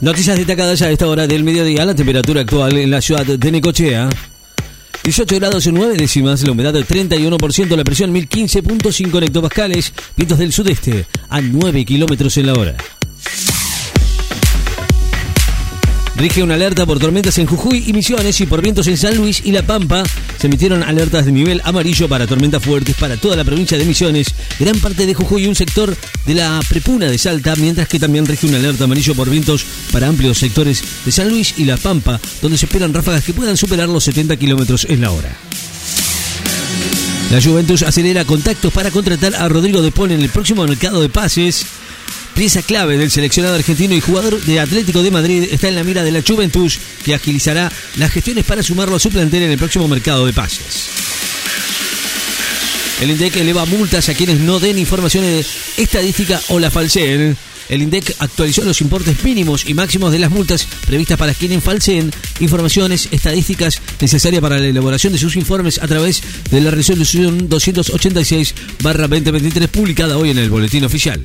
Noticias destacadas a esta hora del mediodía. La temperatura actual en la ciudad de Necochea. 18 grados y 9 décimas, la humedad del 31%, la presión 1015.5 hectopascales, vientos del sudeste a 9 kilómetros en la hora. Rige una alerta por tormentas en Jujuy y Misiones y por vientos en San Luis y La Pampa. Se emitieron alertas de nivel amarillo para tormentas fuertes para toda la provincia de Misiones, gran parte de Jujuy y un sector de la prepuna de Salta, mientras que también rige una alerta amarillo por vientos para amplios sectores de San Luis y La Pampa, donde se esperan ráfagas que puedan superar los 70 kilómetros en la hora. La Juventus acelera contactos para contratar a Rodrigo de Paul en el próximo mercado de pases. Pieza clave del seleccionado argentino y jugador de Atlético de Madrid está en la mira de la Juventus, que agilizará las gestiones para sumarlo a su plantel en el próximo mercado de pases. El INDEC eleva multas a quienes no den informaciones estadística o la falseen. El INDEC actualizó los importes mínimos y máximos de las multas previstas para quienes falseen informaciones estadísticas necesarias para la elaboración de sus informes a través de la resolución 286-2023 publicada hoy en el Boletín Oficial.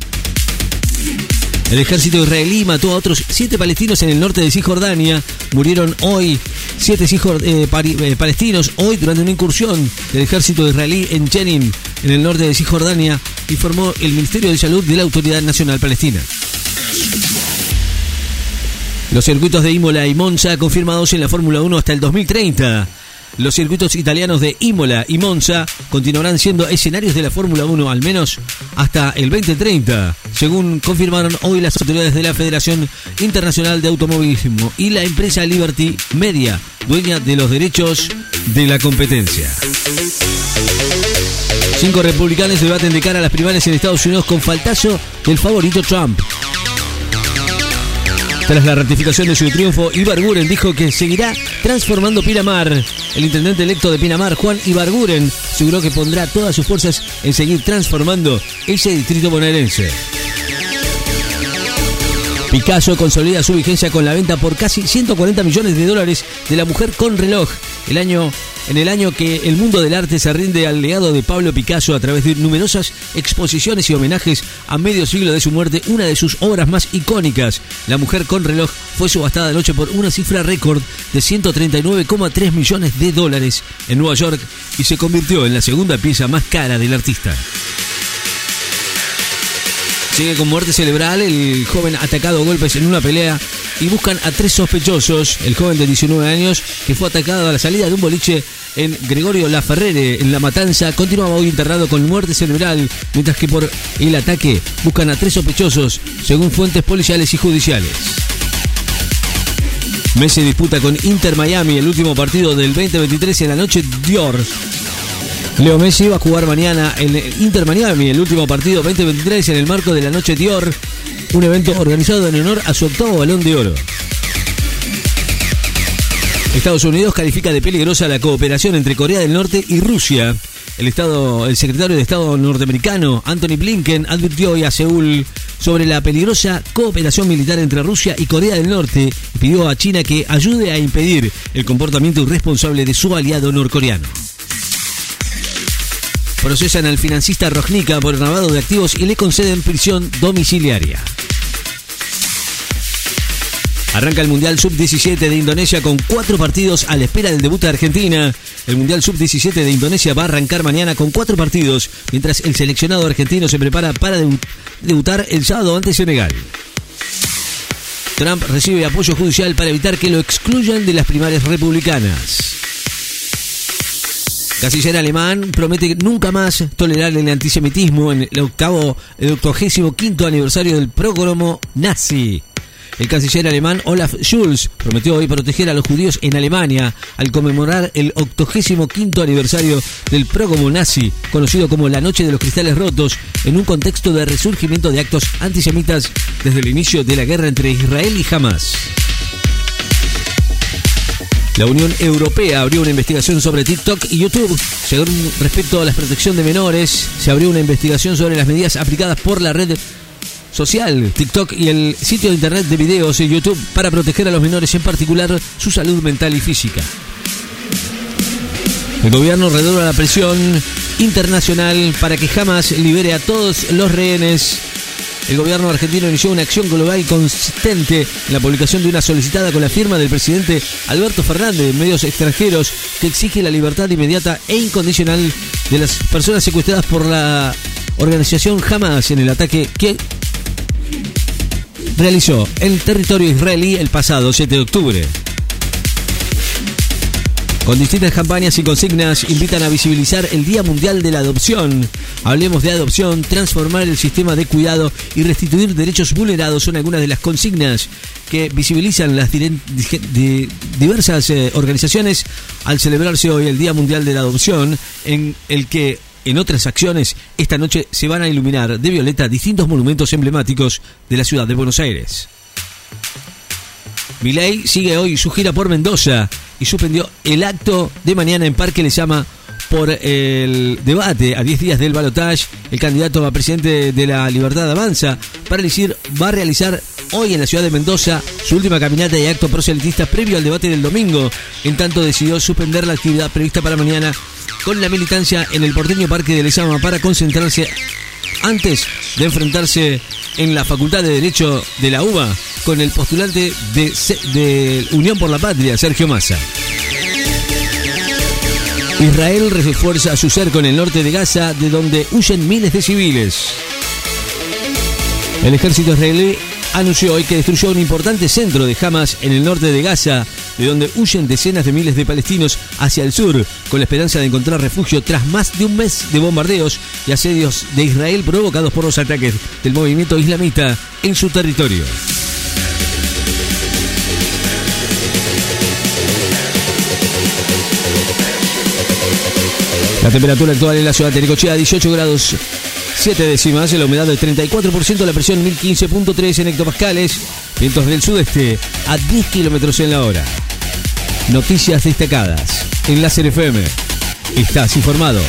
El ejército israelí mató a otros siete palestinos en el norte de Cisjordania. Murieron hoy siete eh, eh, palestinos hoy durante una incursión del ejército israelí en Jenin, en el norte de Cisjordania, informó el Ministerio de Salud de la Autoridad Nacional Palestina. Los circuitos de Imola y Monza confirmados en la Fórmula 1 hasta el 2030. Los circuitos italianos de Imola y Monza continuarán siendo escenarios de la Fórmula 1 al menos hasta el 2030, según confirmaron hoy las autoridades de la Federación Internacional de Automovilismo y la empresa Liberty Media, dueña de los derechos de la competencia. Cinco republicanos debaten de cara a las primarias en Estados Unidos con faltazo del favorito Trump. Tras la ratificación de su triunfo, Ibarguren dijo que seguirá transformando Pinamar. El intendente electo de Pinamar, Juan Ibarguren, aseguró que pondrá todas sus fuerzas en seguir transformando ese distrito bonaerense. Picasso consolida su vigencia con la venta por casi 140 millones de dólares de La Mujer con Reloj. El año en el año que el mundo del arte se rinde al legado de Pablo Picasso a través de numerosas exposiciones y homenajes a medio siglo de su muerte, una de sus obras más icónicas, La mujer con reloj, fue subastada anoche por una cifra récord de 139,3 millones de dólares en Nueva York y se convirtió en la segunda pieza más cara del artista. Sigue con muerte cerebral el joven atacado a golpes en una pelea y buscan a tres sospechosos. El joven de 19 años que fue atacado a la salida de un boliche en Gregorio Laferrere, en La Matanza, continuaba hoy internado con muerte cerebral, mientras que por el ataque buscan a tres sospechosos, según fuentes policiales y judiciales. Messi disputa con Inter Miami el último partido del 2023 en la noche Dior. Leo Messi va a jugar mañana en Inter Miami el último partido 2023 en el marco de la noche Dior un evento organizado en honor a su octavo balón de oro. Estados Unidos califica de peligrosa la cooperación entre Corea del Norte y Rusia. El, Estado, el secretario de Estado norteamericano, Anthony Blinken, advirtió hoy a Seúl sobre la peligrosa cooperación militar entre Rusia y Corea del Norte y pidió a China que ayude a impedir el comportamiento irresponsable de su aliado norcoreano. Procesan al financista Rojnica por lavado de activos y le conceden prisión domiciliaria. Arranca el Mundial Sub-17 de Indonesia con cuatro partidos a la espera del debut de Argentina. El Mundial Sub-17 de Indonesia va a arrancar mañana con cuatro partidos, mientras el seleccionado argentino se prepara para debutar el sábado ante Senegal. Trump recibe apoyo judicial para evitar que lo excluyan de las primarias republicanas. Canciller alemán promete nunca más tolerar el antisemitismo en el octavo, el octogésimo quinto aniversario del prógromo nazi. El canciller alemán Olaf Scholz prometió hoy proteger a los judíos en Alemania al conmemorar el 85 aniversario del prógomo nazi, conocido como la Noche de los Cristales Rotos, en un contexto de resurgimiento de actos antisemitas desde el inicio de la guerra entre Israel y Hamas. La Unión Europea abrió una investigación sobre TikTok y YouTube. Según respecto a la protección de menores, se abrió una investigación sobre las medidas aplicadas por la red social, TikTok y el sitio de internet de videos y YouTube para proteger a los menores, en particular su salud mental y física. El gobierno redobla la presión internacional para que jamás libere a todos los rehenes el gobierno argentino inició una acción global consistente en la publicación de una solicitada con la firma del presidente Alberto Fernández en medios extranjeros que exige la libertad inmediata e incondicional de las personas secuestradas por la organización Hamas en el ataque que realizó en territorio israelí el pasado 7 de octubre. Con distintas campañas y consignas invitan a visibilizar el Día Mundial de la Adopción. Hablemos de adopción, transformar el sistema de cuidado y restituir derechos vulnerados son algunas de las consignas que visibilizan las diversas eh, organizaciones al celebrarse hoy el Día Mundial de la Adopción, en el que en otras acciones, esta noche se van a iluminar de violeta distintos monumentos emblemáticos de la ciudad de Buenos Aires. Milei sigue hoy su gira por Mendoza y suspendió el acto de mañana en Parque Le por el debate a 10 días del balotaje. El candidato a presidente de la Libertad Avanza para elegir va a realizar hoy en la ciudad de Mendoza su última caminata y acto proselitista previo al debate del domingo. En tanto decidió suspender la actividad prevista para mañana con la militancia en el porteño Parque de Lezama para concentrarse antes de enfrentarse en la Facultad de Derecho de la UBA con el postulante de, Unión por la Patria, Sergio Massa. Israel refuerza su cerco en el norte de Gaza, de donde huyen miles de civiles. El ejército israelí anunció hoy que destruyó un importante centro de Hamas en el norte de Gaza, de donde huyen decenas de miles de palestinos hacia el sur, con la esperanza de encontrar refugio tras más de un mes de bombardeos y asedios de Israel provocados por los ataques del movimiento islamista en su territorio. La temperatura actual en la ciudad de Necochea 18 grados 7 décimas, la humedad del 34%, la presión 1015.3 en hectopascales, vientos del sudeste a 10 kilómetros en la hora. Noticias destacadas en la FM. Estás informado.